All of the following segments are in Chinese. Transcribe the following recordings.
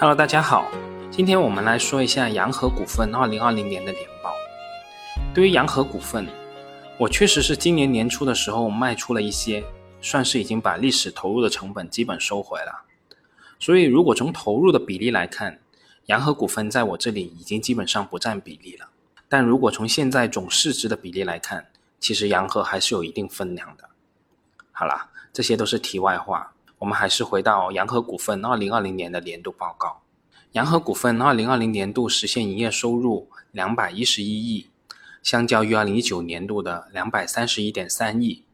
Hello，大家好，今天我们来说一下洋河股份二零二零年的年报。对于洋河股份，我确实是今年年初的时候卖出了一些，算是已经把历史投入的成本基本收回了。所以，如果从投入的比例来看，洋河股份在我这里已经基本上不占比例了。但如果从现在总市值的比例来看，其实洋河还是有一定分量的。好啦，这些都是题外话。我们还是回到洋河股份二零二零年的年度报告。洋河股份二零二零年度实现营业收入两百一十一亿，相较于二零一九年度的两百三十一点三亿，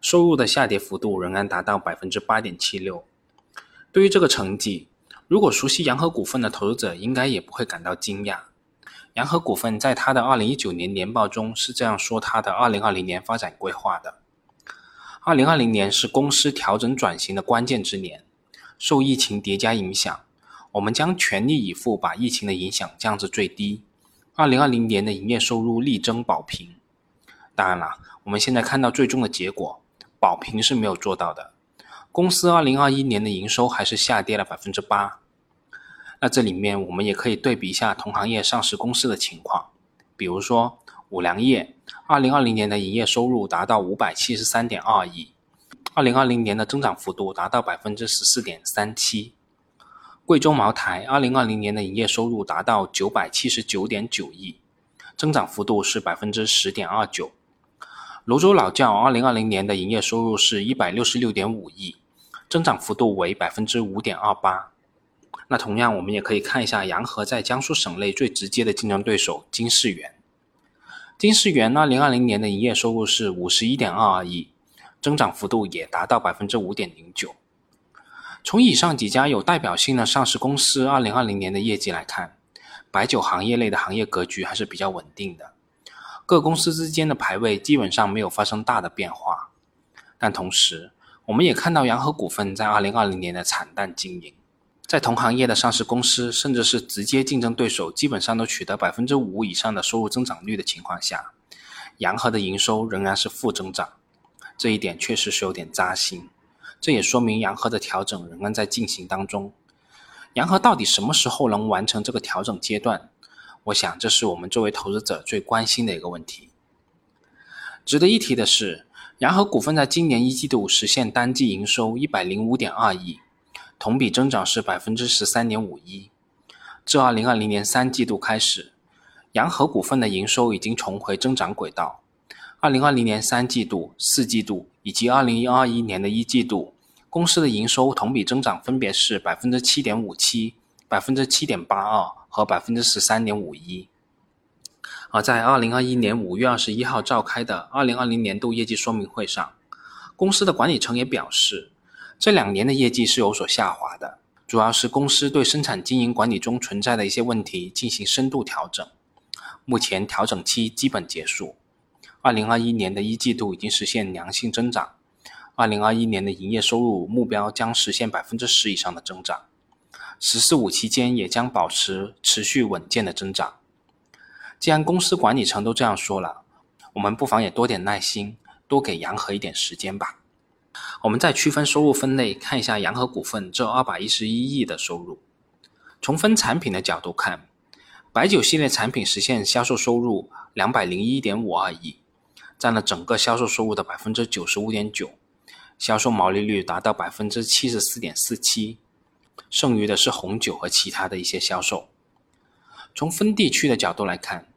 收入的下跌幅度仍然达到百分之八点七六。对于这个成绩，如果熟悉洋河股份的投资者应该也不会感到惊讶。洋河股份在它的二零一九年年报中是这样说它的二零二零年发展规划的。二零二零年是公司调整转型的关键之年，受疫情叠加影响，我们将全力以赴把疫情的影响降至最低。二零二零年的营业收入力争保平。当然了，我们现在看到最终的结果，保平是没有做到的。公司二零二一年的营收还是下跌了百分之八。那这里面我们也可以对比一下同行业上市公司的情况，比如说。五粮液二零二零年的营业收入达到五百七十三点二亿，二零二零年的增长幅度达到百分之十四点三七。贵州茅台二零二零年的营业收入达到九百七十九点九亿，增长幅度是百分之十点二九。泸州老窖二零二零年的营业收入是一百六十六点五亿，增长幅度为百分之五点二八。那同样，我们也可以看一下洋河在江苏省内最直接的竞争对手金世元。金世元二零二零年的营业收入是五十一点二二亿，增长幅度也达到百分之五点零九。从以上几家有代表性的上市公司二零二零年的业绩来看，白酒行业类的行业格局还是比较稳定的，各公司之间的排位基本上没有发生大的变化。但同时，我们也看到洋河股份在二零二零年的惨淡经营。在同行业的上市公司，甚至是直接竞争对手，基本上都取得百分之五以上的收入增长率的情况下，洋河的营收仍然是负增长，这一点确实是有点扎心。这也说明洋河的调整仍然在进行当中。洋河到底什么时候能完成这个调整阶段？我想这是我们作为投资者最关心的一个问题。值得一提的是，洋河股份在今年一季度实现单季营收一百零五点二亿。同比增长是百分之十三点五一。自二零二零年三季度开始，洋河股份的营收已经重回增长轨道。二零二零年三季度、四季度以及二零二一年的一季度，公司的营收同比增长分别是百分之七点五七、百分之七点八二和百分之十三点五一。而在二零二一年五月二十一号召开的二零二零年度业绩说明会上，公司的管理层也表示。这两年的业绩是有所下滑的，主要是公司对生产经营管理中存在的一些问题进行深度调整，目前调整期基本结束。二零二一年的一季度已经实现良性增长，二零二一年的营业收入目标将实现百分之十以上的增长，十四五期间也将保持持续稳健的增长。既然公司管理层都这样说了，我们不妨也多点耐心，多给洋河一点时间吧。我们再区分收入分类，看一下洋河股份这二百一十一亿的收入。从分产品的角度看，白酒系列产品实现销售收入两百零一点五二亿，占了整个销售收入的百分之九十五点九，销售毛利率达到百分之七十四点四七。剩余的是红酒和其他的一些销售。从分地区的角度来看，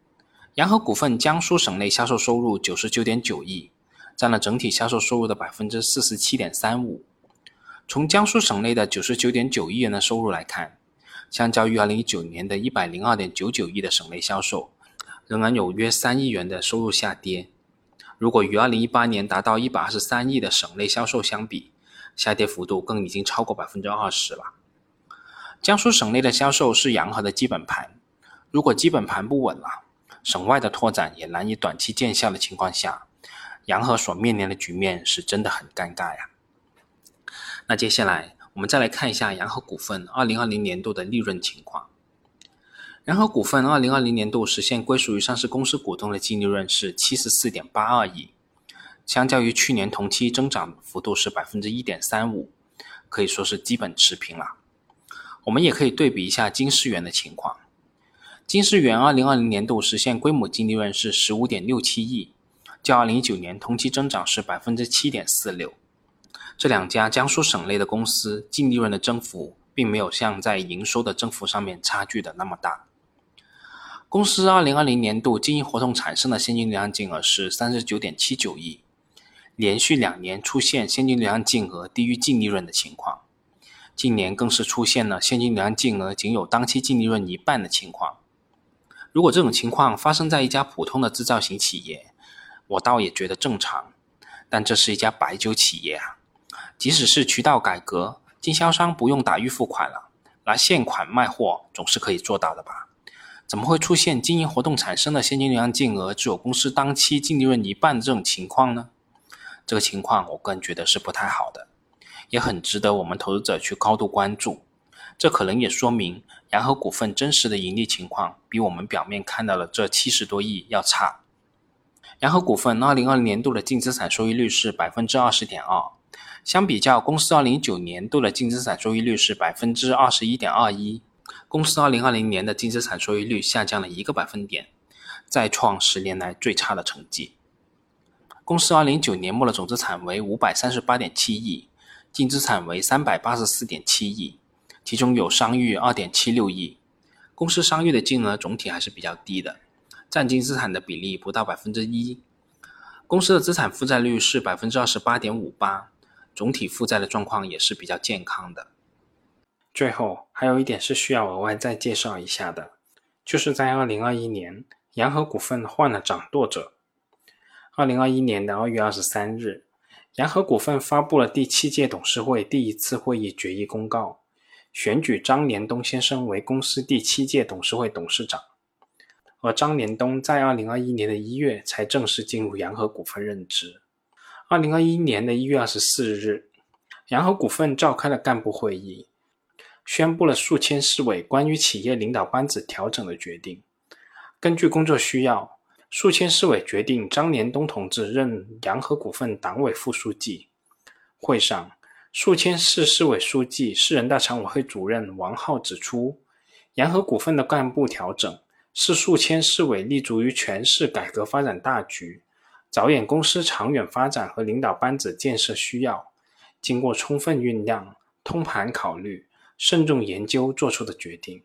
洋河股份江苏省内销售收入九十九点九亿。占了整体销售收入的百分之四十七点三五。从江苏省内的九十九点九亿元的收入来看，相较于二零一九年的一百零二点九九亿的省内销售，仍然有约三亿元的收入下跌。如果与二零一八年达到一百二十三亿的省内销售相比，下跌幅度更已经超过百分之二十了。江苏省内的销售是洋河的基本盘，如果基本盘不稳了，省外的拓展也难以短期见效的情况下。洋河所面临的局面是真的很尴尬呀。那接下来我们再来看一下洋河股份二零二零年度的利润情况。洋河股份二零二零年度实现归属于上市公司股东的净利润是七十四点八二亿，相较于去年同期增长幅度是百分之一点三五，可以说是基本持平了。我们也可以对比一下金世元的情况。金世元二零二零年度实现规模净利润是十五点六七亿，较二零一九年同期增长是百分之七点四六。这两家江苏省内的公司净利润的增幅，并没有像在营收的增幅上面差距的那么大。公司二零二零年度经营活动产生的现金流量净额是三十九点七九亿，连续两年出现现金流量净额低于净利润的情况，近年更是出现了现金流量净额仅有当期净利润一半的情况。如果这种情况发生在一家普通的制造型企业，我倒也觉得正常。但这是一家白酒企业啊，即使是渠道改革，经销商不用打预付款了，拿现款卖货总是可以做到的吧？怎么会出现经营活动产生的现金流量净额只有公司当期净利润一半这种情况呢？这个情况我个人觉得是不太好的，也很值得我们投资者去高度关注。这可能也说明洋河股份真实的盈利情况比我们表面看到的这七十多亿要差。洋河股份二零二零年度的净资产收益率是百分之二十点二，相比较公司二零一九年度的净资产收益率是百分之二十一点二一，公司二零二零年的净资产收益率下降了一个百分点，再创十年来最差的成绩。公司二零一九年末的总资产为五百三十八点七亿，净资产为三百八十四点七亿。其中有商誉二点七六亿，公司商誉的金额总体还是比较低的，占净资产的比例不到百分之一。公司的资产负债率是百分之二十八点五八，总体负债的状况也是比较健康的。最后还有一点是需要额外再介绍一下的，就是在二零二一年，洋河股份换了掌舵者。二零二一年的二月二十三日，洋河股份发布了第七届董事会第一次会议决议公告。选举张连东先生为公司第七届董事会董事长，而张连东在二零二一年的一月才正式进入洋河股份任职。二零二一年的一月二十四日，洋河股份召开了干部会议，宣布了数千市委关于企业领导班子调整的决定。根据工作需要，数千市委决定张连东同志任洋河股份党委副书记。会上。数千市市委书记、市人大常委会主任王浩指出，洋河股份的干部调整是宿迁市委立足于全市改革发展大局，着眼公司长远发展和领导班子建设需要，经过充分酝酿、通盘考虑、慎重研究作出的决定。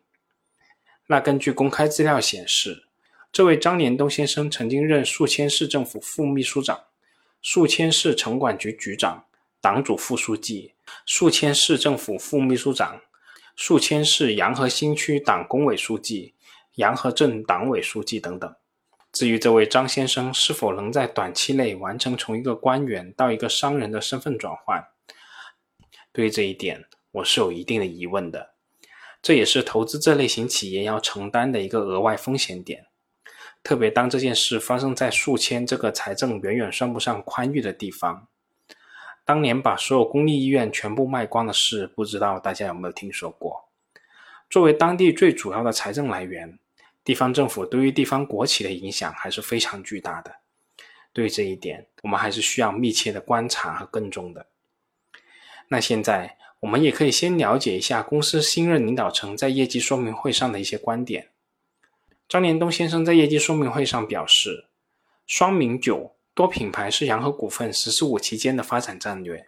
那根据公开资料显示，这位张连东先生曾经任宿迁市政府副秘书长、宿迁市城管局局长。党组副书记、宿迁市政府副秘书长、宿迁市洋河新区党工委书记、洋河镇党委书记等等。至于这位张先生是否能在短期内完成从一个官员到一个商人的身份转换，对于这一点我是有一定的疑问的。这也是投资这类型企业要承担的一个额外风险点，特别当这件事发生在宿迁这个财政远远算不上宽裕的地方。当年把所有公立医院全部卖光的事，不知道大家有没有听说过？作为当地最主要的财政来源，地方政府对于地方国企的影响还是非常巨大的。对于这一点，我们还是需要密切的观察和跟踪的。那现在，我们也可以先了解一下公司新任领导层在业绩说明会上的一些观点。张连东先生在业绩说明会上表示：“双名酒。”多品牌是洋河股份“十四五”期间的发展战略。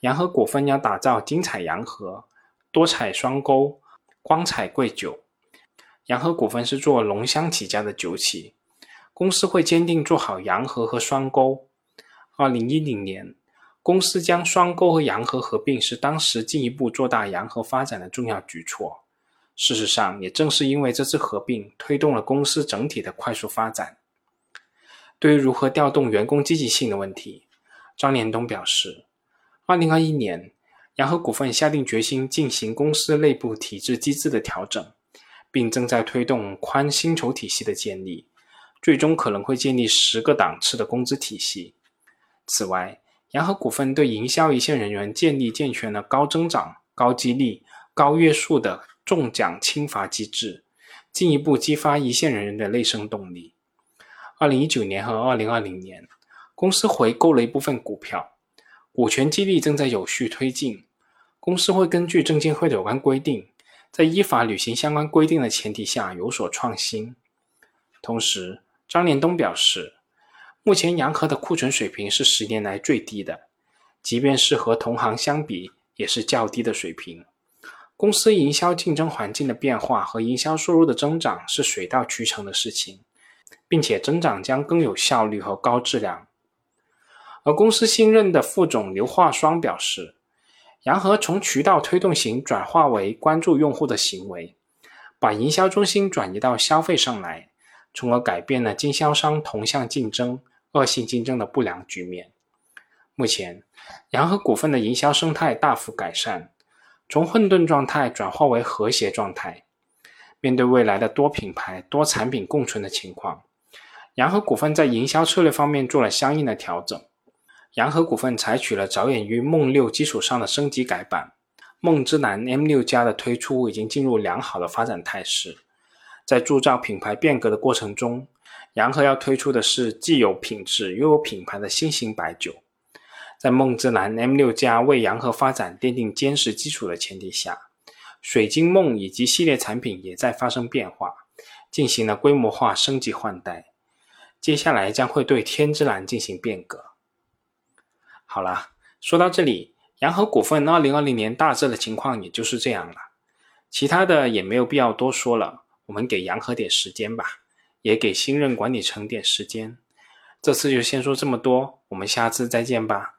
洋河股份要打造精彩洋河、多彩双沟、光彩贵酒。洋河股份是做浓香起家的酒企，公司会坚定做好洋河和双沟。二零一零年，公司将双沟和洋河合并，是当时进一步做大洋河发展的重要举措。事实上，也正是因为这次合并，推动了公司整体的快速发展。对于如何调动员工积极性的问题，张连东表示，二零二一年，洋河股份下定决心进行公司内部体制机制的调整，并正在推动宽薪酬体系的建立，最终可能会建立十个档次的工资体系。此外，洋河股份对营销一线人员建立健全了高增长、高激励、高约束的重奖轻罚机制，进一步激发一线人员的内生动力。二零一九年和二零二零年，公司回购了一部分股票，股权激励正在有序推进。公司会根据证监会的有关规定，在依法履行相关规定的前提下有所创新。同时，张连东表示，目前洋河的库存水平是十年来最低的，即便是和同行相比，也是较低的水平。公司营销竞争环境的变化和营销收入的增长是水到渠成的事情，并且增长将更有效率和高质量。而公司新任的副总刘化双表示，洋河从渠道推动型转化为关注用户的行为，把营销中心转移到消费上来，从而改变了经销商同向竞争、恶性竞争的不良局面。目前，洋河股份的营销生态大幅改善。从混沌状态转化为和谐状态。面对未来的多品牌、多产品共存的情况，洋河股份在营销策略方面做了相应的调整。洋河股份采取了着眼于梦六基础上的升级改版，梦之蓝 M6 加的推出已经进入良好的发展态势。在铸造品牌变革的过程中，洋河要推出的是既有品质又有品牌的新型白酒。在梦之蓝 M6 加为洋河发展奠定坚实基础的前提下，水晶梦以及系列产品也在发生变化，进行了规模化升级换代。接下来将会对天之蓝进行变革。好啦，说到这里，洋河股份二零二零年大致的情况也就是这样了，其他的也没有必要多说了。我们给洋河点时间吧，也给新任管理层点时间。这次就先说这么多，我们下次再见吧。